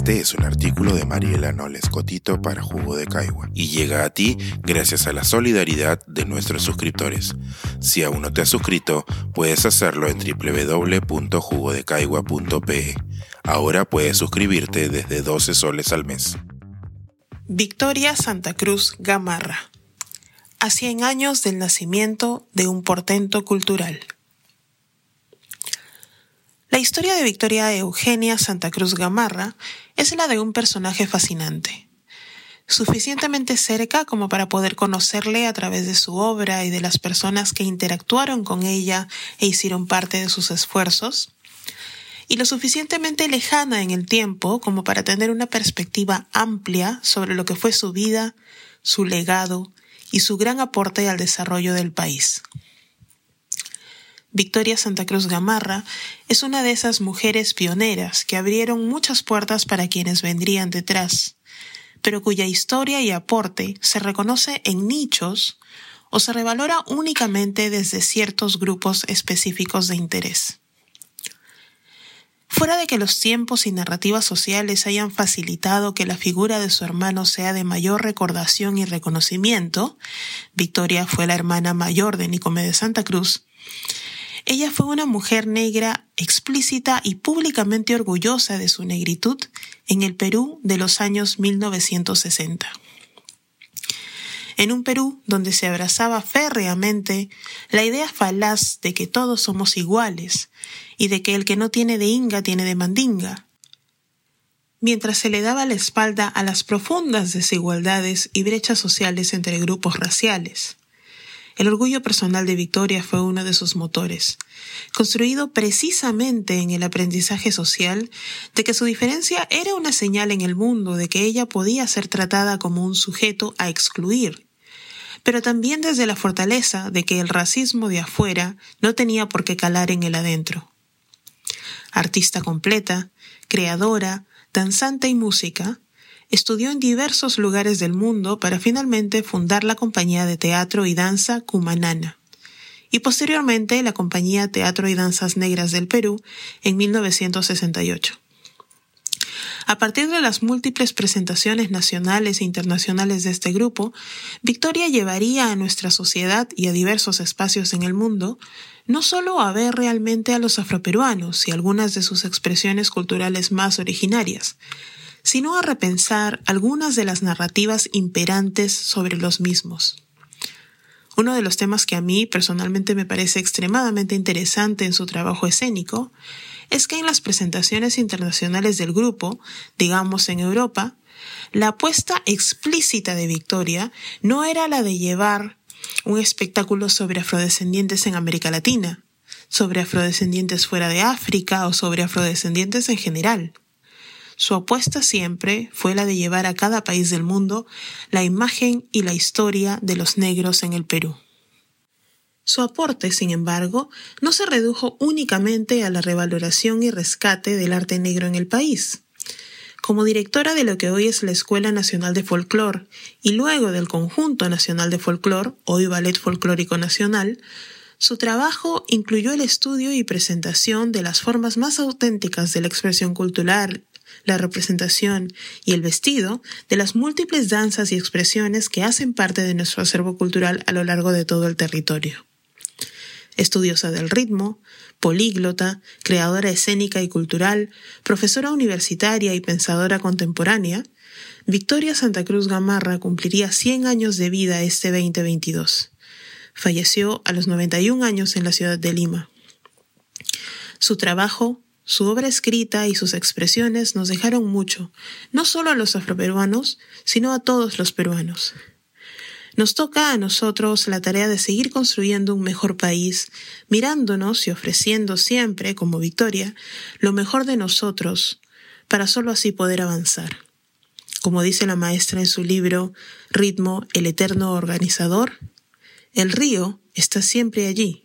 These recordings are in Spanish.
Este es un artículo de Mariela Noles Cotito para Jugo de Caigua y llega a ti gracias a la solidaridad de nuestros suscriptores. Si aún no te has suscrito, puedes hacerlo en www.jugodecaigua.pe. Ahora puedes suscribirte desde 12 soles al mes. Victoria Santa Cruz Gamarra. A 100 años del nacimiento de un portento cultural. La historia de Victoria Eugenia Santa Cruz Gamarra es la de un personaje fascinante, suficientemente cerca como para poder conocerle a través de su obra y de las personas que interactuaron con ella e hicieron parte de sus esfuerzos, y lo suficientemente lejana en el tiempo como para tener una perspectiva amplia sobre lo que fue su vida, su legado y su gran aporte al desarrollo del país. Victoria Santa Cruz Gamarra es una de esas mujeres pioneras que abrieron muchas puertas para quienes vendrían detrás, pero cuya historia y aporte se reconoce en nichos o se revalora únicamente desde ciertos grupos específicos de interés. Fuera de que los tiempos y narrativas sociales hayan facilitado que la figura de su hermano sea de mayor recordación y reconocimiento, Victoria fue la hermana mayor de Nicomé de Santa Cruz, ella fue una mujer negra explícita y públicamente orgullosa de su negritud en el Perú de los años 1960. En un Perú donde se abrazaba férreamente la idea falaz de que todos somos iguales y de que el que no tiene de inga tiene de mandinga, mientras se le daba la espalda a las profundas desigualdades y brechas sociales entre grupos raciales. El orgullo personal de Victoria fue uno de sus motores, construido precisamente en el aprendizaje social de que su diferencia era una señal en el mundo de que ella podía ser tratada como un sujeto a excluir, pero también desde la fortaleza de que el racismo de afuera no tenía por qué calar en el adentro. Artista completa, creadora, danzante y música, Estudió en diversos lugares del mundo para finalmente fundar la compañía de teatro y danza Cumanana y posteriormente la compañía Teatro y Danzas Negras del Perú en 1968. A partir de las múltiples presentaciones nacionales e internacionales de este grupo, Victoria llevaría a nuestra sociedad y a diversos espacios en el mundo no solo a ver realmente a los afroperuanos y algunas de sus expresiones culturales más originarias, sino a repensar algunas de las narrativas imperantes sobre los mismos. Uno de los temas que a mí personalmente me parece extremadamente interesante en su trabajo escénico es que en las presentaciones internacionales del grupo, digamos en Europa, la apuesta explícita de Victoria no era la de llevar un espectáculo sobre afrodescendientes en América Latina, sobre afrodescendientes fuera de África o sobre afrodescendientes en general. Su apuesta siempre fue la de llevar a cada país del mundo la imagen y la historia de los negros en el Perú. Su aporte, sin embargo, no se redujo únicamente a la revaloración y rescate del arte negro en el país. Como directora de lo que hoy es la Escuela Nacional de Folclor y luego del Conjunto Nacional de Folclor, hoy Ballet Folclórico Nacional, su trabajo incluyó el estudio y presentación de las formas más auténticas de la expresión cultural la representación y el vestido de las múltiples danzas y expresiones que hacen parte de nuestro acervo cultural a lo largo de todo el territorio. Estudiosa del ritmo, políglota, creadora escénica y cultural, profesora universitaria y pensadora contemporánea, Victoria Santa Cruz Gamarra cumpliría 100 años de vida este 2022. Falleció a los 91 años en la ciudad de Lima. Su trabajo su obra escrita y sus expresiones nos dejaron mucho, no solo a los afroperuanos, sino a todos los peruanos. Nos toca a nosotros la tarea de seguir construyendo un mejor país, mirándonos y ofreciendo siempre, como Victoria, lo mejor de nosotros, para sólo así poder avanzar. Como dice la maestra en su libro Ritmo, el eterno organizador, el río está siempre allí,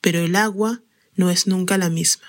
pero el agua no es nunca la misma.